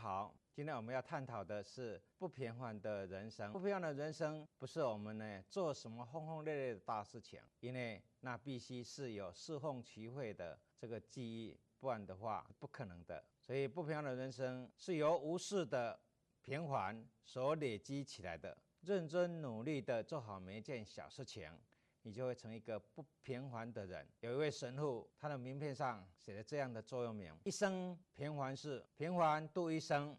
好，今天我们要探讨的是不平凡的人生。不平凡的人生不是我们呢做什么轰轰烈烈的大事情，因为那必须是有侍奉齐会的这个记忆，不然的话不可能的。所以不平凡的人生是由无数的平凡所累积起来的。认真努力的做好每一件小事情，你就会成一个不平凡的人。有一位神父，他的名片上写了这样的座右铭：一生平凡事，平凡度一生。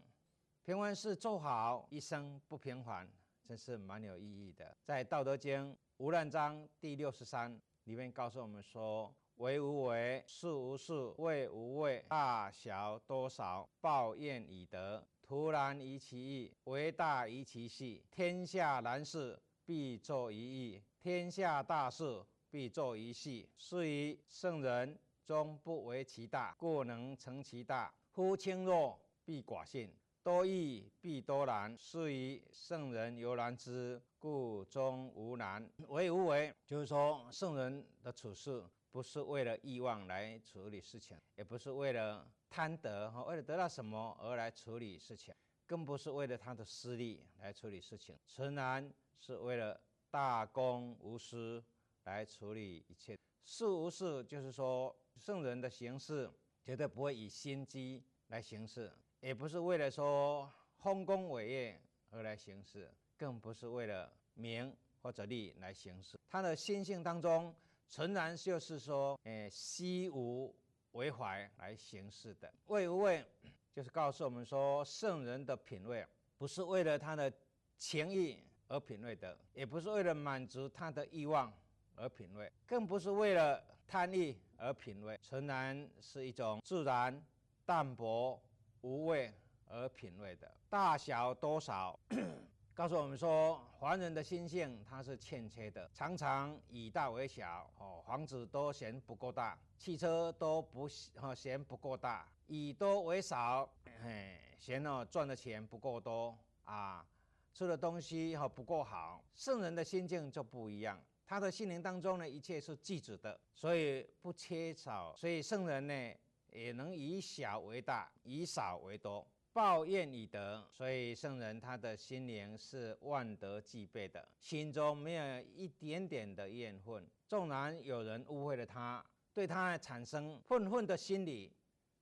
平凡事做好，一生不平凡，真是蛮有意义的。在《道德经·无难章》第六十三里面告诉我们说：“为无为，事无事，为无畏，大小多少，报怨以德。图然宜其易，为大宜其细。天下难事，必作一易；天下大事，必作一细。是以圣人终不为其大，故能成其大。夫轻弱，必寡信。”多易必多难，是以圣人犹难之，故终无难。为无为，就是说圣人的处事不是为了欲望来处理事情，也不是为了贪得哈，为了得到什么而来处理事情，更不是为了他的私利来处理事情。诚然是为了大公无私来处理一切事无事，就是说圣人的行事绝对不会以心机来行事。也不是为了说丰功伟业而来行事，更不是为了名或者利来行事。他的心性当中，诚然就是说，诶，惜无为怀来行事的。为无畏，就是告诉我们说，圣人的品味不是为了他的情意而品味的，也不是为了满足他的欲望而品味，更不是为了贪利而品味。诚然是一种自然淡泊。无味而品味的大小多少，告诉我们说，凡人的心性它是欠缺的，常常以大为小哦，房子都嫌不够大，汽车都不嫌不够大，以多为少，嘿，嫌哦赚的钱不够多啊，吃的东西哈不够好。圣人的心境就不一样，他的心灵当中呢，一切是具足的，所以不缺少，所以圣人呢。也能以小为大，以少为多，报怨以德。所以圣人他的心灵是万德具备的，心中没有一点点的怨恨。纵然有人误会了他，对他产生愤恨的心理，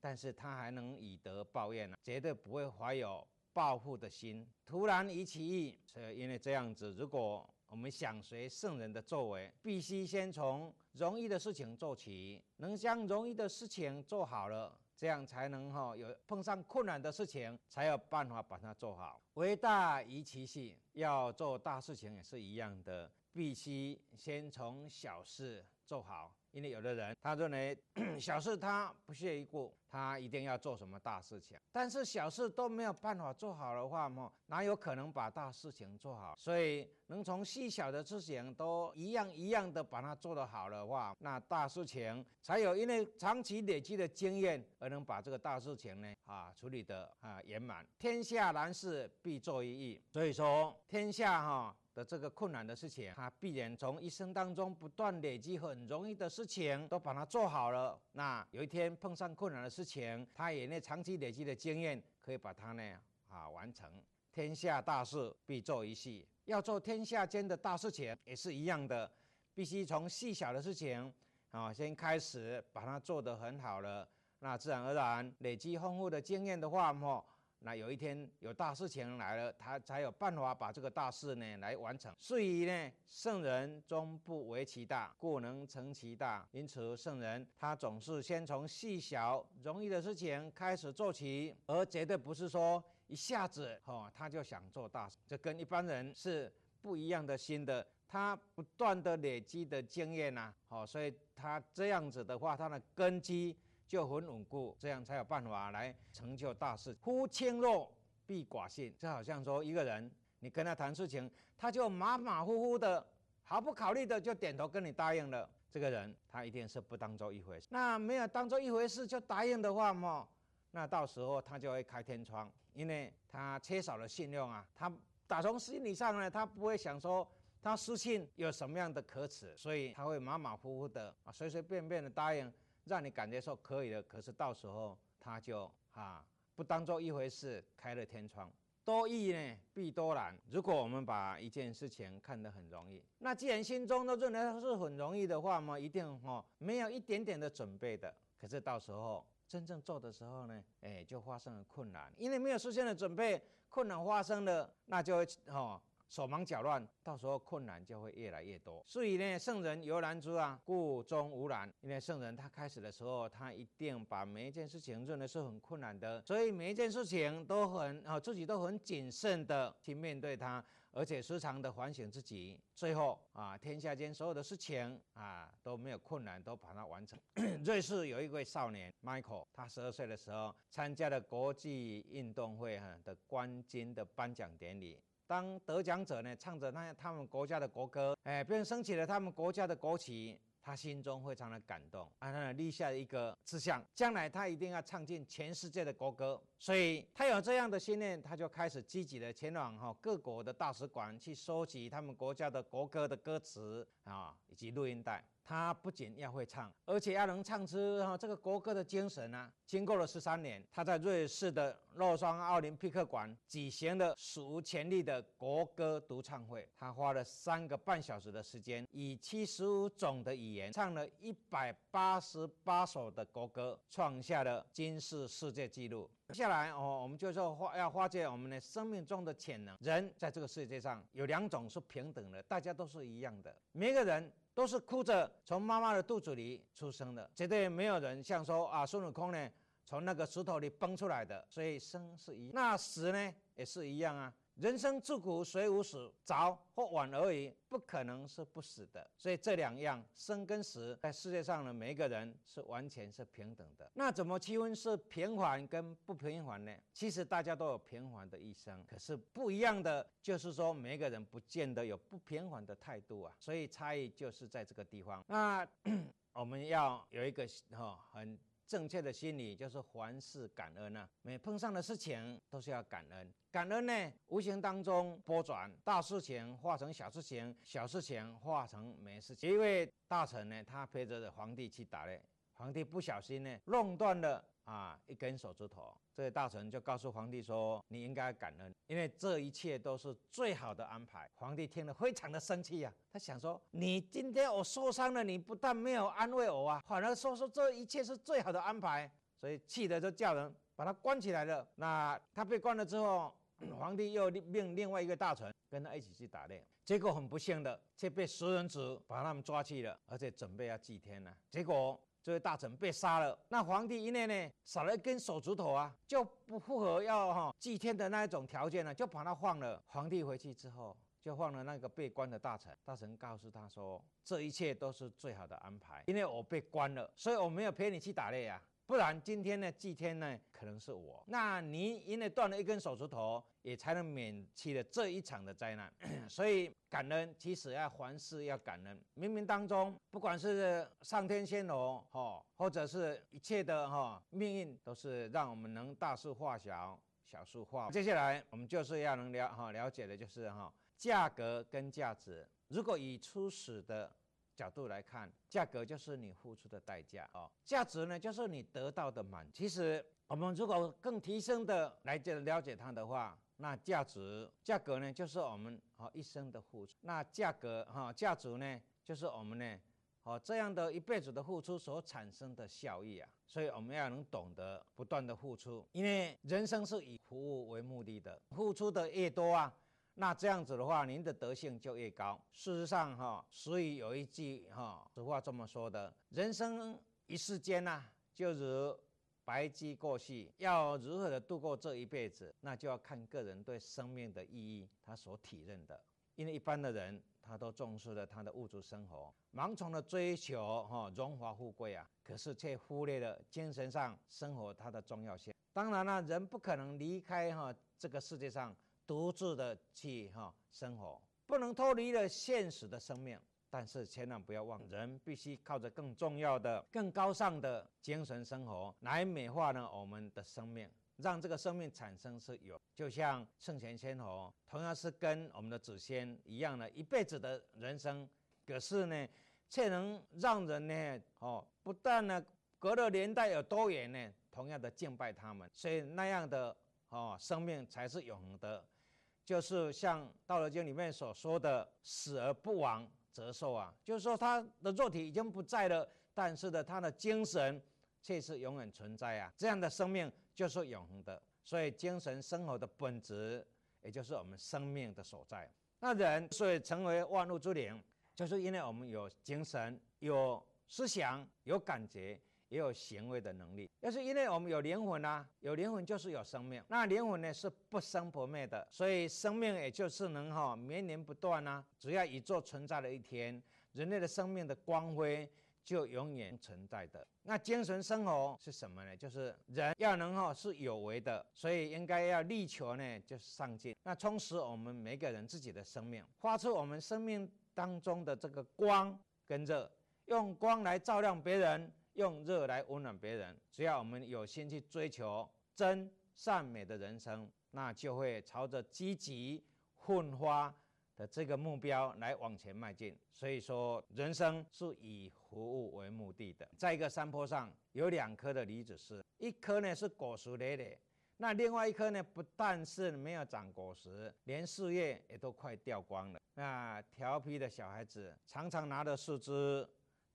但是他还能以德报怨呢，绝对不会怀有报复的心。突然移其意，所以因为这样子，如果我们想随圣人的作为，必须先从容易的事情做起，能将容易的事情做好了，这样才能哈有碰上困难的事情，才有办法把它做好。为大宜其细，要做大事情也是一样的，必须先从小事做好。因为有的人他认为 小事他不屑一顾，他一定要做什么大事情。但是小事都没有办法做好的话嘛，哪有可能把大事情做好？所以能从细小的事情都一样一样的把它做得好的话，那大事情才有因为长期累积的经验而能把这个大事情呢啊处理得啊圆满。天下难事必作一易，所以说天下哈。的这个困难的事情，他必然从一生当中不断累积很容易的事情，都把它做好了。那有一天碰上困难的事情，他也那长期累积的经验，可以把它呢啊完成。天下大事必做一细，要做天下间的大事情也是一样的，必须从细小的事情啊先开始把它做得很好了。那自然而然累积丰富的经验的话，么？那有一天有大事情来了，他才有办法把这个大事呢来完成。所以呢，圣人终不为其大，故能成其大。因此，圣人他总是先从细小容易的事情开始做起，而绝对不是说一下子哦他就想做大事。这跟一般人是不一样的心的。他不断的累积的经验呐，好，所以他这样子的话，他的根基。就很稳固，这样才有办法来成就大事。夫轻弱必寡信，就好像说一个人，你跟他谈事情，他就马马虎虎的，毫不考虑的就点头跟你答应了。这个人他一定是不当做一回事。那没有当做一回事就答应的话嘛，那到时候他就会开天窗，因为他缺少了信用啊。他打从心理上呢，他不会想说他失信有什么样的可耻，所以他会马马虎虎的啊，随随便便的答应。让你感觉说可以的，可是到时候他就啊不当做一回事，开了天窗。多易呢，必多难。如果我们把一件事情看得很容易，那既然心中都认为它是很容易的话嘛，一定哈没有一点点的准备的。可是到时候真正做的时候呢，哎，就发生了困难，因为没有事先的准备，困难发生了，那就哈。手忙脚乱，到时候困难就会越来越多。所以呢，圣人犹难之啊，故中无难。因为圣人他开始的时候，他一定把每一件事情认为是很困难的，所以每一件事情都很啊，自己都很谨慎的去面对它，而且时常的反省自己。最后啊，天下间所有的事情啊都没有困难，都把它完成。瑞士有一位少年 Michael，他十二岁的时候参加了国际运动会哈的冠军的颁奖典礼。当得奖者呢唱着那他们国家的国歌，哎，便升起了他们国家的国旗，他心中非常的感动，啊，他立下一个志向，将来他一定要唱尽全世界的国歌。所以他有这样的信念，他就开始积极的前往哈各国的大使馆去收集他们国家的国歌的歌词啊，以及录音带。他不仅要会唱，而且要能唱出哈这个国歌的精神啊。经过了十三年，他在瑞士的洛桑奥林匹克馆举行了史无前例的国歌独唱会。他花了三个半小时的时间，以七十五种的语言唱了一百八十八首的国歌，创下了金世世界纪录。接下来哦，我们就说发要发掘我们的生命中的潜能。人在这个世界上有两种是平等的，大家都是一样的，每个人。都是哭着从妈妈的肚子里出生的，绝对没有人像说啊孙悟空呢从那个石头里蹦出来的，所以生是一，那死呢也是一样啊。人生自古谁无死，早或晚而已，不可能是不死的。所以这两样生跟死，在世界上的每一个人是完全是平等的。那怎么区分是平凡跟不平凡呢？其实大家都有平凡的一生，可是不一样的就是说，每一个人不见得有不平凡的态度啊。所以差异就是在这个地方。那 我们要有一个哈很。正确的心理就是凡事感恩啊，每碰上的事情都是要感恩。感恩呢，无形当中拨转，大事情化成小事情，小事情化成没事情。一位大臣呢，他陪着皇帝去打猎，皇帝不小心呢，弄断了。啊，一根手指头，这位大臣就告诉皇帝说：“你应该感恩，因为这一切都是最好的安排。”皇帝听了非常的生气呀，他想说：“你今天我受伤了，你不但没有安慰我啊，反而说说这一切是最好的安排。”所以气得就叫人把他关起来了。那他被关了之后，皇帝又命另外一个大臣跟他一起去打猎，结果很不幸的，却被食人族把他们抓去了，而且准备要祭天呢。结果。这位大臣被杀了，那皇帝一念呢，少了一根手指头啊，就不符合要哈祭天的那一种条件了，就把他放了。皇帝回去之后，就放了那个被关的大臣。大臣告诉他说，这一切都是最好的安排，因为我被关了，所以我没有陪你去打猎啊。不然今天呢，祭天呢，可能是我。那你因为断了一根手指头，也才能免去了这一场的灾难。所以感恩，其实要凡事要感恩。冥冥当中，不管是上天仙罗哈，或者是一切的哈命运，都是让我们能大事化小，小事化。接下来我们就是要能了哈了解的就是哈价格跟价值。如果以初始的。角度来看，价格就是你付出的代价哦，价值呢就是你得到的满。其实我们如果更提升的来了解它的话，那价值价格呢就是我们哦一生的付出。那价格哈价值呢就是我们呢哦这样的一辈子的付出所产生的效益啊。所以我们要能懂得不断的付出，因为人生是以服务为目的的，付出的越多啊。那这样子的话，您的德性就越高。事实上，哈，所以有一句哈俗话这么说的：人生一世间呐，就如白驹过隙。要如何的度过这一辈子，那就要看个人对生命的意义，他所体认的。因为一般的人，他都重视了他的物质生活，盲从的追求哈荣华富贵啊，可是却忽略了精神上生活它的重要性。当然了，人不可能离开哈这个世界上。独自的去哈生活，不能脱离了现实的生命。但是千万不要忘，人必须靠着更重要的、更高尚的精神生活来美化呢我们的生命，让这个生命产生是有。就像圣贤仙佛，同样是跟我们的祖先一样的一辈子的人生，可是呢，却能让人呢哦，不但呢隔了年代有多远呢，同样的敬拜他们，所以那样的哦生命才是永恒的，就是像《道德经》里面所说的“死而不亡则寿”啊，就是说他的肉体已经不在了，但是呢，他的精神却是永远存在啊，这样的生命就是永恒的。所以精神生活的本质，也就是我们生命的所在。那人所以成为万物之灵，就是因为我们有精神、有思想、有感觉。也有行为的能力，要是因为我们有灵魂啊，有灵魂就是有生命。那灵魂呢是不生不灭的，所以生命也就是能哈绵延不断啊。只要宇宙存在的一天，人类的生命的光辉就永远存在的。那精神生活是什么呢？就是人要能哈是有为的，所以应该要力求呢就是上进，那充实我们每个人自己的生命，发出我们生命当中的这个光跟热，用光来照亮别人。用热来温暖别人，只要我们有心去追求真善美的人生，那就会朝着积极奋发的这个目标来往前迈进。所以说，人生是以服务为目的的。在一个山坡上有两棵的梨子树，一棵呢是果实累累，那另外一棵呢不但是没有长果实，连树叶也都快掉光了。那调皮的小孩子常常拿着树枝。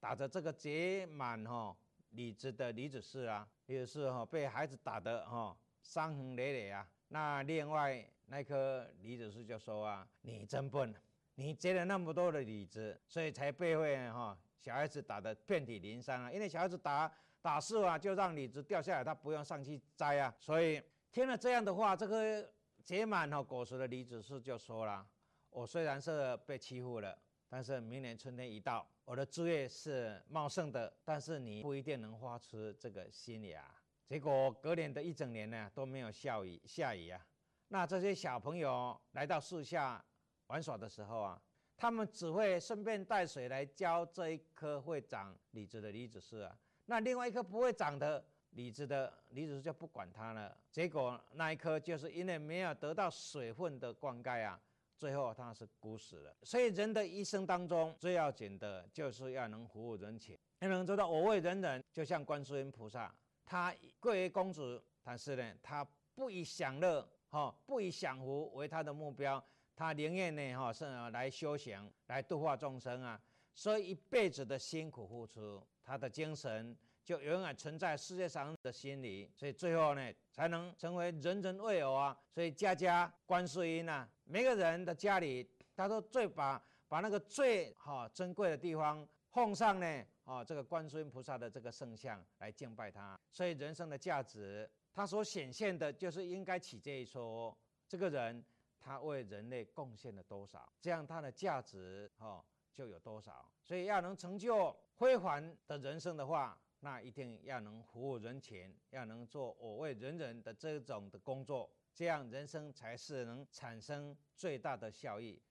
打着这个结满哈李子的李子树啊，也是哈被孩子打得哈伤痕累累啊。那另外那棵李子树就说啊：“你真笨，你结了那么多的李子，所以才被会哈小孩子打得遍体鳞伤啊。因为小孩子打打树啊，就让李子掉下来，他不用上去摘啊。所以听了这样的话，这个结满哈果实的李子树就说了：我虽然是被欺负了。”但是明年春天一到，我的枝叶是茂盛的，但是你不一定能发出这个新芽。结果隔年的一整年呢都没有下雨，下雨啊。那这些小朋友来到树下玩耍的时候啊，他们只会顺便带水来浇这一棵会长李子的李子树啊。那另外一棵不会长的李子的李子树就不管它了。结果那一棵就是因为没有得到水分的灌溉啊。最后他是孤死了，所以人的一生当中最要紧的就是要能服务人情，要能做到我为人人。就像观世音菩萨，他贵为公子，但是呢，他不以享乐哈，不以享福为他的目标，他宁愿呢哈是来修行，来度化众生啊，所以一辈子的辛苦付出，他的精神。就永远存在世界上的心里，所以最后呢，才能成为人人为偶啊。所以家家观世音呐，每个人的家里，他都最把把那个最好珍贵的地方奉上呢，啊，这个观世音菩萨的这个圣像来敬拜他。所以人生的价值，它所显现的就是应该起这一说，这个人他为人类贡献了多少，这样他的价值哈就有多少。所以要能成就辉煌的人生的话。那一定要能服务人群，要能做我为人人的这种的工作，这样人生才是能产生最大的效益。